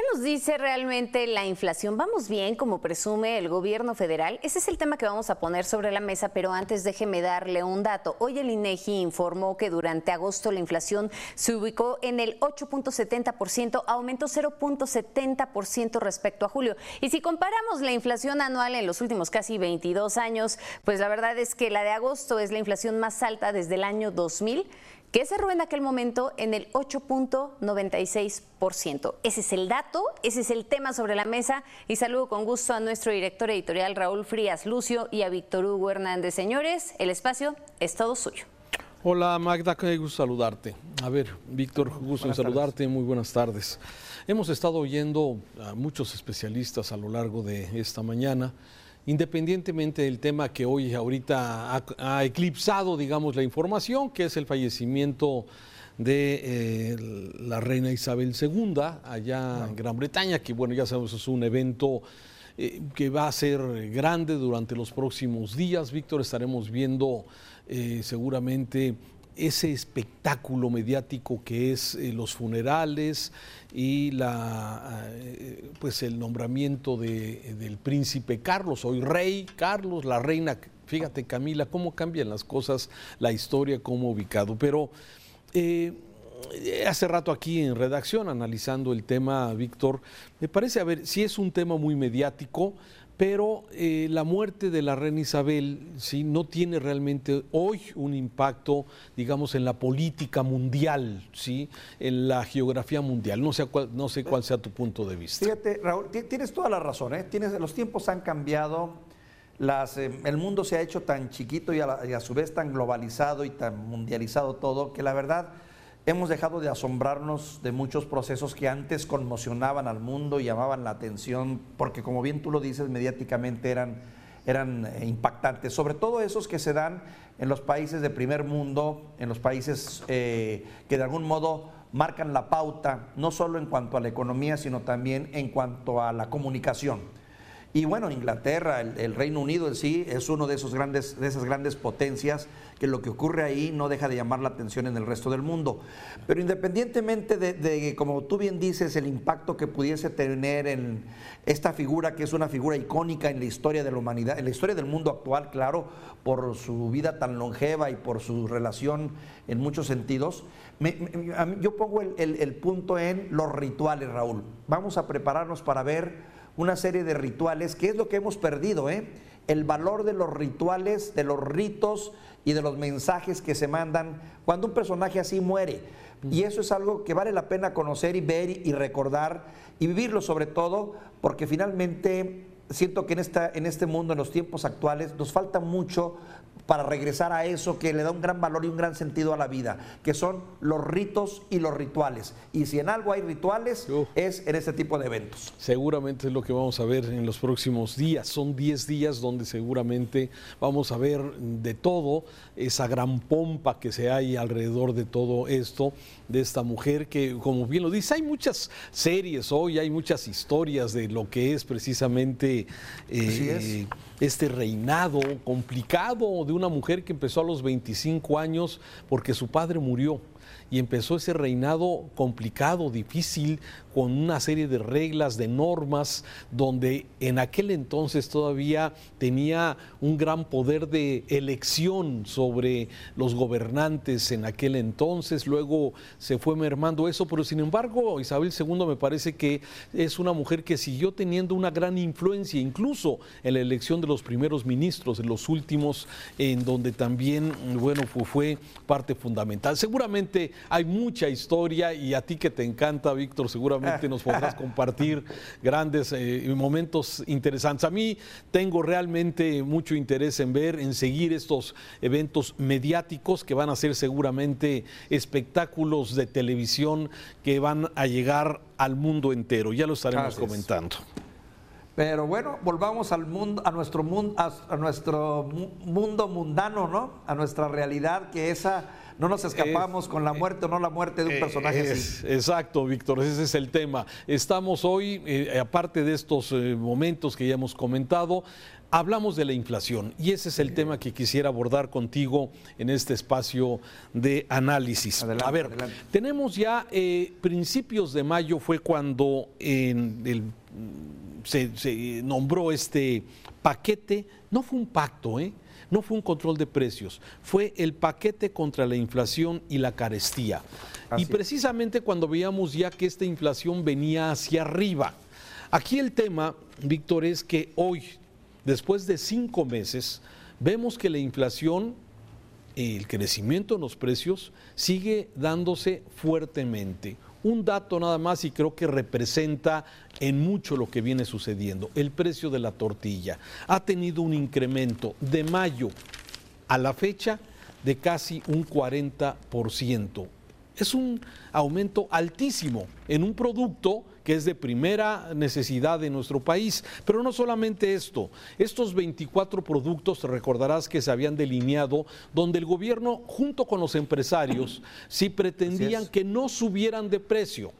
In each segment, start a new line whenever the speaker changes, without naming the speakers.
¿Qué nos dice realmente la inflación? ¿Vamos bien como presume el gobierno federal? Ese es el tema que vamos a poner sobre la mesa, pero antes déjeme darle un dato. Hoy el INEGI informó que durante agosto la inflación se ubicó en el 8.70%, aumentó 0.70% respecto a julio. Y si comparamos la inflación anual en los últimos casi 22 años, pues la verdad es que la de agosto es la inflación más alta desde el año 2000 que cerró en aquel momento en el 8.96%. Ese es el dato, ese es el tema sobre la mesa y saludo con gusto a nuestro director editorial Raúl Frías Lucio y a Víctor Hugo Hernández. Señores, el espacio es todo suyo.
Hola Magda, qué gusto saludarte. A ver, Víctor, gusto en saludarte, muy buenas tardes. Hemos estado oyendo a muchos especialistas a lo largo de esta mañana independientemente del tema que hoy ahorita ha, eclipsado, digamos, la información, que es el fallecimiento de eh, la reina Isabel II allá en Gran Bretaña, que bueno, ya sabemos, es un evento eh, que va a ser grande durante los próximos días. Víctor, estaremos viendo eh, seguramente ese espectáculo mediático que es eh, los funerales y la, eh, pues el nombramiento de, del príncipe Carlos, hoy rey Carlos, la reina, fíjate Camila, cómo cambian las cosas, la historia, cómo ubicado. Pero eh, hace rato aquí en redacción, analizando el tema, Víctor, me parece, a ver, si es un tema muy mediático, pero eh, la muerte de la reina Isabel ¿sí? no tiene realmente hoy un impacto, digamos, en la política mundial, ¿sí? en la geografía mundial. No sé, cuál, no sé cuál sea tu punto de vista.
Fíjate, Raúl, tienes toda la razón. ¿eh? Tienes, los tiempos han cambiado, eh, el mundo se ha hecho tan chiquito y a su vez tan globalizado y tan mundializado todo, que la verdad Hemos dejado de asombrarnos de muchos procesos que antes conmocionaban al mundo y llamaban la atención, porque como bien tú lo dices, mediáticamente eran, eran eh, impactantes, sobre todo esos que se dan en los países de primer mundo, en los países eh, que de algún modo marcan la pauta, no solo en cuanto a la economía, sino también en cuanto a la comunicación. Y bueno, Inglaterra, el, Reino Unido en sí, es uno de, esos grandes, de esas grandes potencias que lo que ocurre ahí no deja de llamar la atención en el resto del mundo. Pero independientemente de, como tú bien dices, el impacto que pudiese tener en esta figura, que es una figura icónica en la historia de la humanidad, en la historia del mundo actual, claro, por su vida tan longeva y por su relación en muchos sentidos, yo pongo el punto en los rituales, Raúl. Vamos a prepararnos para ver una serie de rituales, que es lo que hemos perdido, ¿eh? el valor de los rituales, de los ritos y de los mensajes que se mandan cuando un personaje así muere. Y eso es algo que vale la pena conocer y ver y recordar y vivirlo sobre todo, porque finalmente siento que en, esta, en este mundo, en los tiempos actuales, nos falta mucho para regresar a eso que le da un gran valor y un gran sentido a la vida, que son los ritos y los rituales. Y si en algo hay rituales, es en este tipo de eventos.
Seguramente es lo que vamos a ver en los próximos días. Son 10 días donde seguramente vamos a ver de todo, esa gran pompa que se hay alrededor de todo esto, de esta mujer que, como bien lo dice, hay muchas series hoy, hay muchas historias de lo que es precisamente eh, este reinado complicado de una mujer que empezó a los 25 años porque su padre murió y empezó ese reinado complicado, difícil, con una serie de reglas, de normas, donde en aquel entonces todavía tenía un gran poder de elección sobre los gobernantes en aquel entonces, luego se fue mermando eso, pero sin embargo Isabel II me parece que es una mujer que siguió teniendo una gran influencia, incluso en la elección de los primeros ministros, en los últimos, en donde también, bueno, fue parte fundamental. Seguramente hay mucha historia y a ti que te encanta, Víctor, seguramente nos podrás compartir grandes eh, momentos interesantes. A mí tengo realmente mucho interés en ver, en seguir estos eventos mediáticos que van a ser seguramente espectáculos de televisión que van a llegar al mundo entero. Ya lo estaremos comentando.
Pero bueno, volvamos al mundo, a nuestro mundo, a, nuestro mundo mundano, ¿no? A nuestra realidad, que esa no nos escapamos con la muerte o no la muerte de un personaje así.
Exacto, Víctor, ese es el tema. Estamos hoy, eh, aparte de estos eh, momentos que ya hemos comentado, Hablamos de la inflación y ese es el tema que quisiera abordar contigo en este espacio de análisis. a ver, tenemos ya eh, principios de mayo fue cuando se, nombró este paquete, no fue un pacto, ¿eh? No fue un control de precios, fue el paquete contra la inflación y la carestía. y precisamente cuando veíamos ya que esta inflación venía hacia arriba. Aquí el tema, Víctor, es que hoy después de cinco meses, vemos que la inflación, el crecimiento en los precios, sigue dándose fuertemente. Un dato nada más y creo que representa en mucho lo que viene sucediendo. El precio de la tortilla ha tenido un incremento de mayo a la fecha de casi un 40%. Es un aumento altísimo en un producto que es de primera necesidad de nuestro país. Pero no solamente esto, estos 24 productos, recordarás que se habían delineado, donde el gobierno junto con los empresarios sí pretendían que no subieran de precio.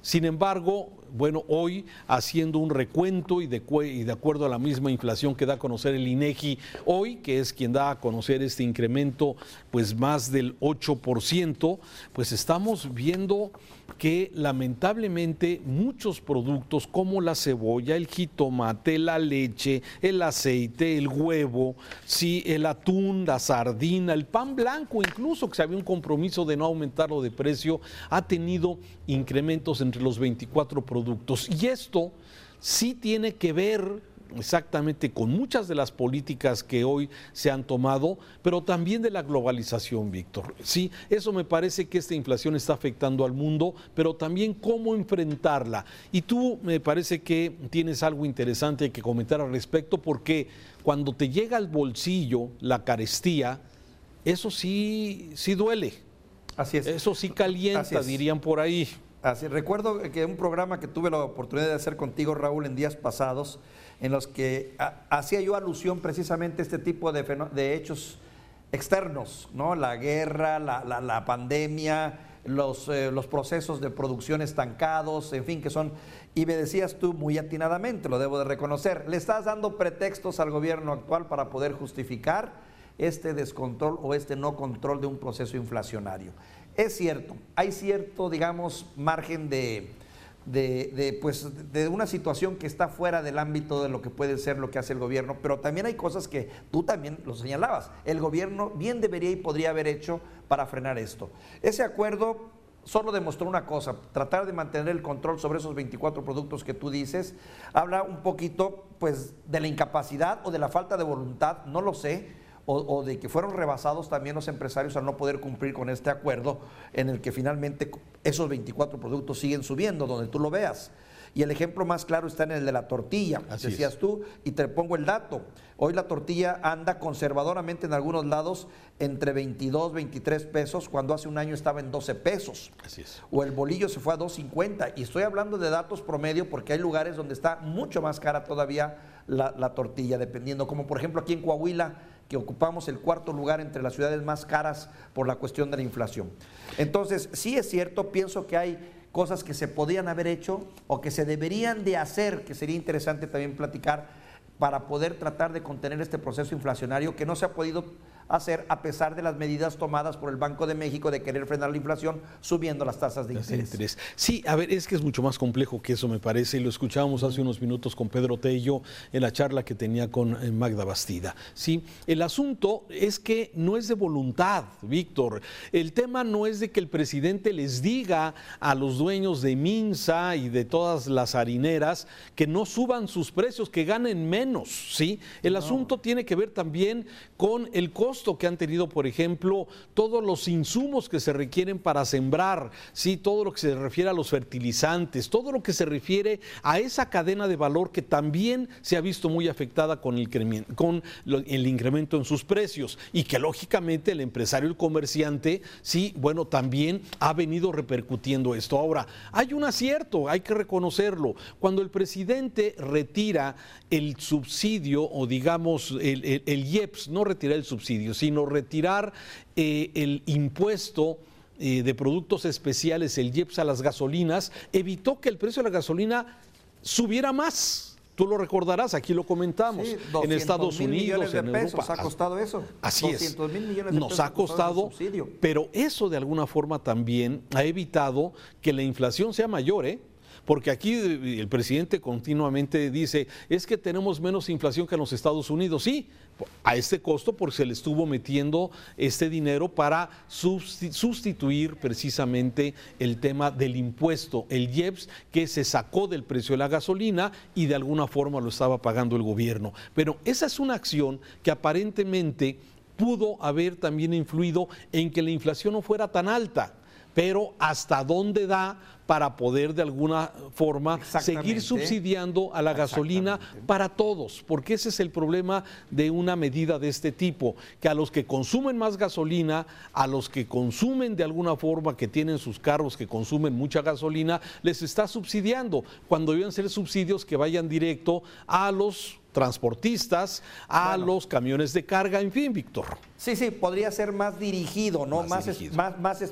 Sin embargo, bueno, hoy haciendo un recuento y de, acuerdo a la misma inflación que da a conocer el INEGI hoy, que es quien da a conocer este incremento, pues más del 8%, pues estamos viendo que lamentablemente muchos productos como la cebolla, el jitomate, la leche, el aceite, el huevo, sí, el atún, la sardina, el pan blanco, incluso que se había un compromiso de no aumentarlo de precio, ha tenido incrementos entre los 24 productos. Y esto sí tiene que ver exactamente con muchas de las políticas que hoy se han tomado, pero también de la globalización, Víctor. Sí, eso me parece que esta inflación está afectando al mundo, pero también cómo enfrentarla. Y tú me parece que tienes algo interesante que comentar al respecto, porque cuando te llega al bolsillo la carestía, eso sí, sí duele.
Así es.
Eso sí calienta, dirían por ahí.
Así, recuerdo que un programa que tuve la oportunidad de hacer contigo, Raúl, en días pasados, en los que hacía yo alusión precisamente a este tipo de, de hechos externos, ¿no? La guerra, la, pandemia, los, eh, los, procesos de producción estancados, en fin, que son, y me decías tú muy atinadamente, lo debo de reconocer, le estás dando pretextos al gobierno actual para poder justificar este descontrol o este no control de un proceso inflacionario. Es cierto, hay cierto, digamos, margen de, de, pues, de una situación que está fuera del ámbito de lo que puede ser lo que hace el gobierno, pero también hay cosas que tú también lo señalabas. El gobierno bien debería y podría haber hecho para frenar esto. Ese acuerdo solo demostró una cosa, tratar de mantener el control sobre esos 24 productos que tú dices, habla un poquito pues de la incapacidad o de la falta de voluntad, no lo sé, o, de que fueron rebasados también los empresarios al no poder cumplir con este acuerdo en el que finalmente esos 24 productos siguen subiendo, donde tú lo veas. Y el ejemplo más claro está en el de la tortilla, decías tú, y te pongo el dato. Hoy la tortilla anda conservadoramente en algunos lados entre 22, 23 pesos, cuando hace un año estaba en 12 pesos.
Así es.
O el bolillo se fue a 2.50. Y estoy hablando de datos promedio porque hay lugares donde está mucho más cara todavía la, la tortilla, dependiendo, como por ejemplo aquí en Coahuila que ocupamos el cuarto lugar entre las ciudades más caras por la cuestión de la inflación. Entonces, sí es cierto, pienso que hay cosas que se podían haber hecho o que se deberían de hacer, que sería interesante también platicar para poder tratar de contener este proceso inflacionario que no se ha podido hacer a pesar de las medidas tomadas por el Banco de México de querer frenar la inflación subiendo las tasas de interés.
Sí, a ver, es que es mucho más complejo que eso me parece y lo escuchábamos hace unos minutos con Pedro Tello en la charla que tenía con eh, Magda Bastida. Sí, el asunto es que no es de voluntad, Víctor. El tema no es de que el presidente les diga a los dueños de Minsa y de todas las harineras que no suban sus precios, que ganen menos, ¿sí? El asunto tiene que ver también con el costo que han tenido, por ejemplo, todos los insumos que se requieren para sembrar, ¿sí? todo lo que se refiere a los fertilizantes, todo lo que se refiere a esa cadena de valor que también se ha visto muy afectada con el, con el incremento en sus precios y que lógicamente el empresario, el comerciante, sí, bueno, también ha venido repercutiendo esto. Ahora, hay un acierto, hay que reconocerlo. Cuando el presidente retira el subsidio o digamos el, el IEPS, no retira el subsidio, sino retirar eh, el impuesto eh, de productos especiales, el IEPS a las gasolinas, evitó que el precio de la gasolina subiera más. Tú lo recordarás, aquí lo comentamos. en Estados Unidos, en Europa.
ha costado eso.
Así es. Nos ha costado, pero eso de alguna forma también ha evitado que la inflación sea mayor, ¿eh? Porque aquí el presidente continuamente dice, es que tenemos menos inflación que en los Estados Unidos. Sí, a este costo porque se le estuvo metiendo este dinero para sustituir precisamente el tema del impuesto, el IEPS, que se sacó del precio de la gasolina y de alguna forma lo estaba pagando el gobierno. Pero esa es una acción que aparentemente pudo haber también influido en que la inflación no fuera tan alta pero hasta dónde da para poder de alguna forma seguir subsidiando a la gasolina para todos, porque ese es el problema de una medida de este tipo, que a los que consumen más gasolina, a los que consumen de alguna forma, que tienen sus carros que consumen mucha gasolina, les está subsidiando, cuando deben ser subsidios que vayan directo a los transportistas, a los camiones de carga, en fin, Víctor.
Sí, sí, podría ser más dirigido, ¿no? Más, más,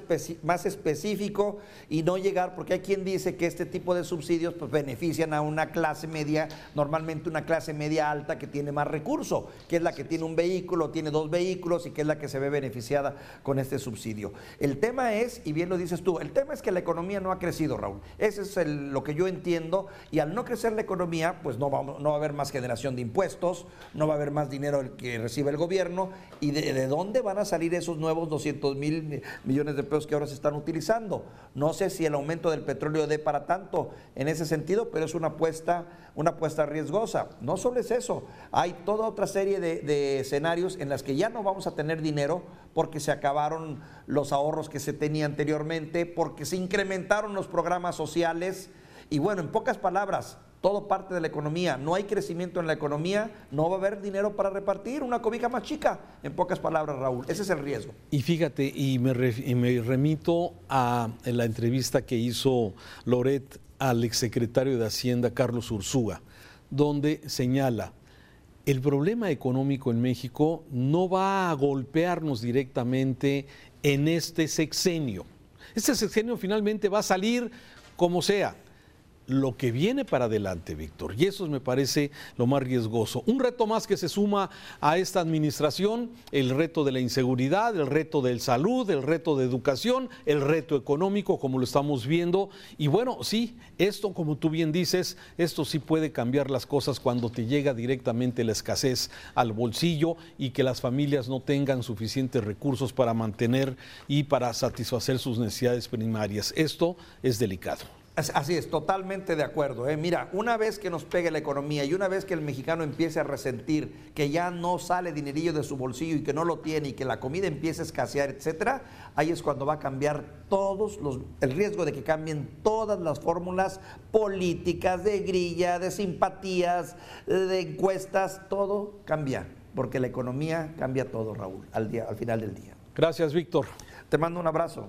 más, específico y no llegar, porque hay quien dice que este tipo de subsidios pues, benefician a una clase media, normalmente una clase media alta que tiene más recurso, que es la que tiene un vehículo, tiene dos vehículos y que es la que se ve beneficiada con este subsidio. El tema es, y bien lo dices tú, el tema es que la economía no ha crecido, Raúl. Ese es lo que yo entiendo y al no crecer la economía, pues no, vamos, no va a haber más generación de impuestos, no va a haber más dinero que recibe el gobierno y de, de dónde van a salir esos nuevos 200 mil millones de pesos que ahora se están utilizando. No sé si el aumento del petróleo dé para tanto en ese sentido, pero es una apuesta, una apuesta riesgosa. No solo es eso, hay toda otra serie de, de escenarios en las que ya no vamos a tener dinero porque se acabaron los ahorros que se tenía anteriormente, porque se incrementaron los programas sociales. Y bueno, en pocas palabras, todo parte de la economía. No hay crecimiento en la economía, no va a haber dinero para repartir, una cobija más chica, en pocas palabras, Raúl. Ese es el riesgo.
Y fíjate, y me, remito a la entrevista que hizo Loret al exsecretario de Hacienda, Carlos Ursúa, donde señala, el problema económico en México no va a golpearnos directamente en este sexenio. Este sexenio finalmente va a salir como sea lo que viene para adelante, Víctor. Y eso me parece lo más riesgoso. Un reto más que se suma a esta administración, el reto de la inseguridad, el reto de salud, el reto de educación, el reto económico, como lo estamos viendo. Y bueno, sí, esto, como tú bien dices, esto sí puede cambiar las cosas cuando te llega directamente la escasez al bolsillo y que las familias no tengan suficientes recursos para mantener y para satisfacer sus necesidades primarias. Esto es delicado.
Así es, totalmente de acuerdo. ¿eh? Mira, una vez que nos pegue la economía y una vez que el mexicano empiece a resentir que ya no sale dinerillo de su bolsillo y que no lo tiene y que la comida empiece a escasear, etcétera, ahí es cuando va a cambiar todos los, el riesgo de que cambien todas las fórmulas políticas, de grilla, de simpatías, de encuestas, todo cambia, porque la economía cambia todo, Raúl, al, día, al final del día.
Gracias, Víctor.
Te mando un abrazo.